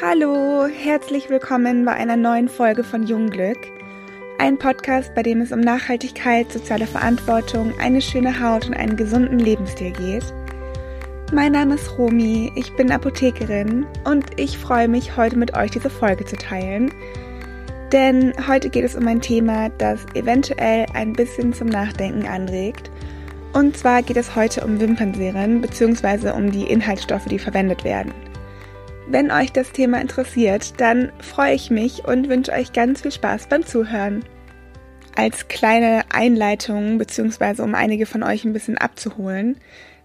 Hallo, herzlich willkommen bei einer neuen Folge von Jungglück. Ein Podcast, bei dem es um Nachhaltigkeit, soziale Verantwortung, eine schöne Haut und einen gesunden Lebensstil geht. Mein Name ist Romi, ich bin Apothekerin und ich freue mich, heute mit euch diese Folge zu teilen. Denn heute geht es um ein Thema, das eventuell ein bisschen zum Nachdenken anregt. Und zwar geht es heute um Wimpernserien bzw. um die Inhaltsstoffe, die verwendet werden. Wenn euch das Thema interessiert, dann freue ich mich und wünsche euch ganz viel Spaß beim Zuhören. Als kleine Einleitung bzw. um einige von euch ein bisschen abzuholen.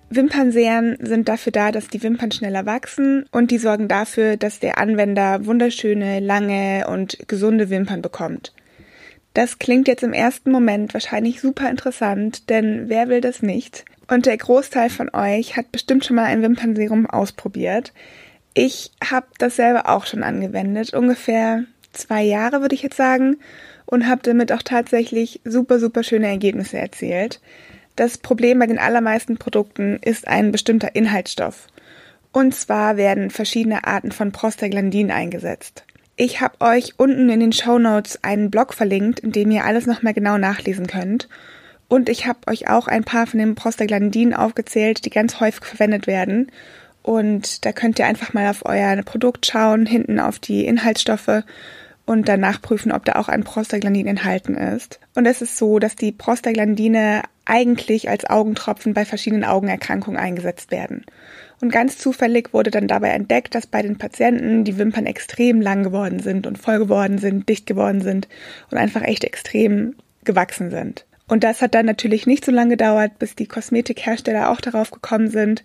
Wimpernseren sind dafür da, dass die Wimpern schneller wachsen und die sorgen dafür, dass der Anwender wunderschöne, lange und gesunde Wimpern bekommt. Das klingt jetzt im ersten Moment wahrscheinlich super interessant, denn wer will das nicht? Und der Großteil von euch hat bestimmt schon mal ein Wimpernserum ausprobiert. Ich habe das selber auch schon angewendet, ungefähr zwei Jahre würde ich jetzt sagen, und habe damit auch tatsächlich super, super schöne Ergebnisse erzielt. Das Problem bei den allermeisten Produkten ist ein bestimmter Inhaltsstoff. Und zwar werden verschiedene Arten von Prostaglandin eingesetzt. Ich habe euch unten in den Show Notes einen Blog verlinkt, in dem ihr alles nochmal genau nachlesen könnt. Und ich habe euch auch ein paar von den Prostaglandinen aufgezählt, die ganz häufig verwendet werden. Und da könnt ihr einfach mal auf euer Produkt schauen, hinten auf die Inhaltsstoffe und danach prüfen, ob da auch ein Prostaglandin enthalten ist. Und es ist so, dass die Prostaglandine eigentlich als Augentropfen bei verschiedenen Augenerkrankungen eingesetzt werden. Und ganz zufällig wurde dann dabei entdeckt, dass bei den Patienten die Wimpern extrem lang geworden sind und voll geworden sind, dicht geworden sind und einfach echt extrem gewachsen sind. Und das hat dann natürlich nicht so lange gedauert, bis die Kosmetikhersteller auch darauf gekommen sind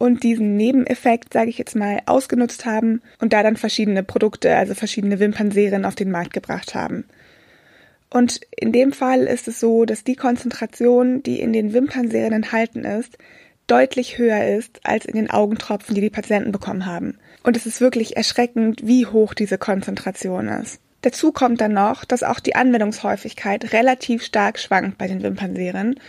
und diesen Nebeneffekt, sage ich jetzt mal, ausgenutzt haben und da dann verschiedene Produkte, also verschiedene Wimpernserien auf den Markt gebracht haben. Und in dem Fall ist es so, dass die Konzentration, die in den Wimpernserien enthalten ist, deutlich höher ist als in den Augentropfen, die die Patienten bekommen haben. Und es ist wirklich erschreckend, wie hoch diese Konzentration ist. Dazu kommt dann noch, dass auch die Anwendungshäufigkeit relativ stark schwankt bei den Wimpernserien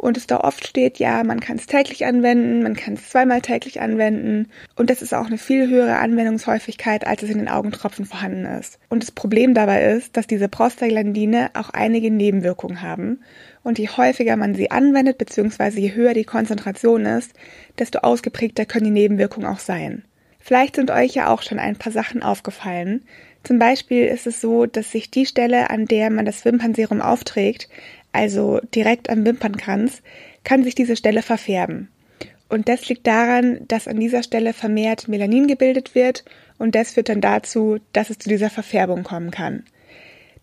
und es da oft steht, ja, man kann es täglich anwenden, man kann es zweimal täglich anwenden und das ist auch eine viel höhere Anwendungshäufigkeit, als es in den Augentropfen vorhanden ist. Und das Problem dabei ist, dass diese Prostaglandine auch einige Nebenwirkungen haben und je häufiger man sie anwendet, beziehungsweise je höher die Konzentration ist, desto ausgeprägter können die Nebenwirkungen auch sein. Vielleicht sind euch ja auch schon ein paar Sachen aufgefallen. Zum Beispiel ist es so, dass sich die Stelle, an der man das Wimpernserum aufträgt, also direkt am Wimpernkranz, kann sich diese Stelle verfärben. Und das liegt daran, dass an dieser Stelle vermehrt Melanin gebildet wird und das führt dann dazu, dass es zu dieser Verfärbung kommen kann.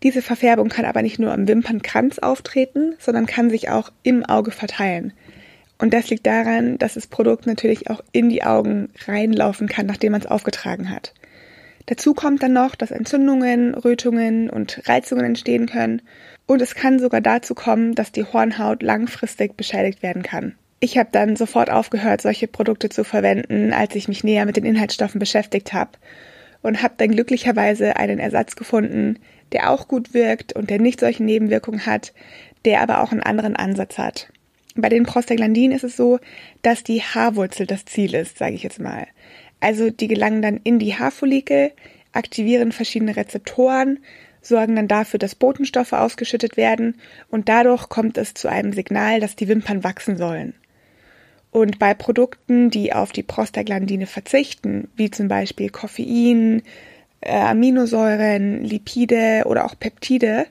Diese Verfärbung kann aber nicht nur am Wimpernkranz auftreten, sondern kann sich auch im Auge verteilen. Und das liegt daran, dass das Produkt natürlich auch in die Augen reinlaufen kann, nachdem man es aufgetragen hat. Dazu kommt dann noch, dass Entzündungen, Rötungen und Reizungen entstehen können und es kann sogar dazu kommen, dass die Hornhaut langfristig beschädigt werden kann. Ich habe dann sofort aufgehört, solche Produkte zu verwenden, als ich mich näher mit den Inhaltsstoffen beschäftigt habe und habe dann glücklicherweise einen Ersatz gefunden, der auch gut wirkt und der nicht solche Nebenwirkungen hat, der aber auch einen anderen Ansatz hat. Bei den Prostaglandinen ist es so, dass die Haarwurzel das Ziel ist, sage ich jetzt mal. Also die gelangen dann in die Haarfollikel, aktivieren verschiedene Rezeptoren, sorgen dann dafür, dass Botenstoffe ausgeschüttet werden und dadurch kommt es zu einem Signal, dass die Wimpern wachsen sollen. Und bei Produkten, die auf die Prostaglandine verzichten, wie zum Beispiel Koffein, äh, Aminosäuren, Lipide oder auch Peptide,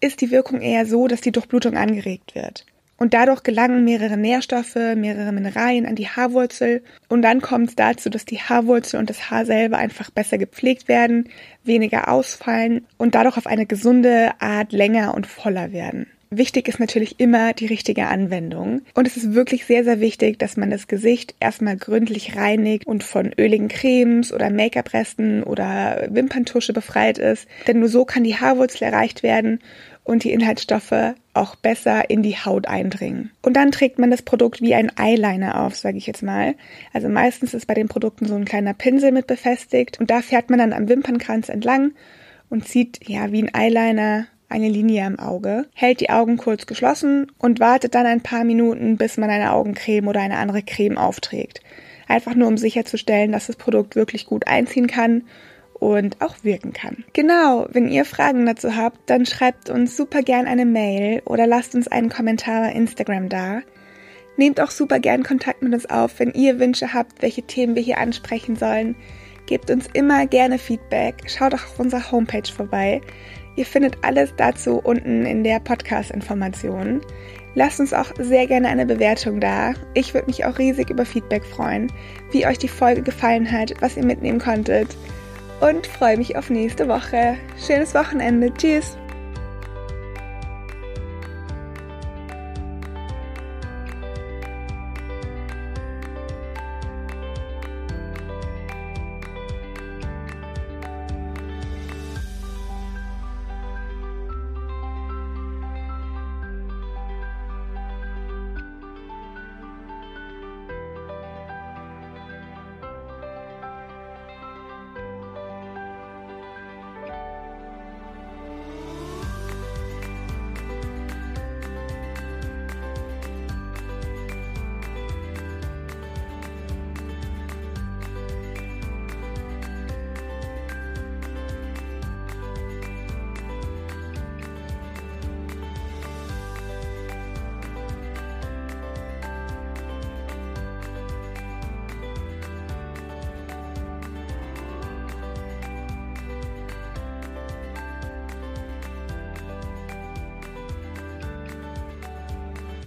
ist die Wirkung eher so, dass die Durchblutung angeregt wird. Und dadurch gelangen mehrere Nährstoffe, mehrere Mineralien an die Haarwurzel. Und dann kommt es dazu, dass die Haarwurzel und das Haar selber einfach besser gepflegt werden, weniger ausfallen und dadurch auf eine gesunde Art länger und voller werden. Wichtig ist natürlich immer die richtige Anwendung. Und es ist wirklich sehr, sehr wichtig, dass man das Gesicht erstmal gründlich reinigt und von öligen Cremes oder Make-up-Resten oder Wimperntusche befreit ist. Denn nur so kann die Haarwurzel erreicht werden und die Inhaltsstoffe auch besser in die Haut eindringen. Und dann trägt man das Produkt wie ein Eyeliner auf, sage ich jetzt mal. Also meistens ist bei den Produkten so ein kleiner Pinsel mit befestigt und da fährt man dann am Wimpernkranz entlang und zieht ja wie ein Eyeliner eine Linie am Auge, hält die Augen kurz geschlossen und wartet dann ein paar Minuten, bis man eine Augencreme oder eine andere Creme aufträgt. einfach nur um sicherzustellen, dass das Produkt wirklich gut einziehen kann und auch wirken kann. Genau, wenn ihr Fragen dazu habt, dann schreibt uns super gern eine Mail oder lasst uns einen Kommentar bei Instagram da. Nehmt auch super gern Kontakt mit uns auf, wenn ihr Wünsche habt, welche Themen wir hier ansprechen sollen. Gebt uns immer gerne Feedback. Schaut auch auf unserer Homepage vorbei. Ihr findet alles dazu unten in der Podcast-Information. Lasst uns auch sehr gerne eine Bewertung da. Ich würde mich auch riesig über Feedback freuen, wie euch die Folge gefallen hat, was ihr mitnehmen konntet. Und freue mich auf nächste Woche. Schönes Wochenende. Tschüss.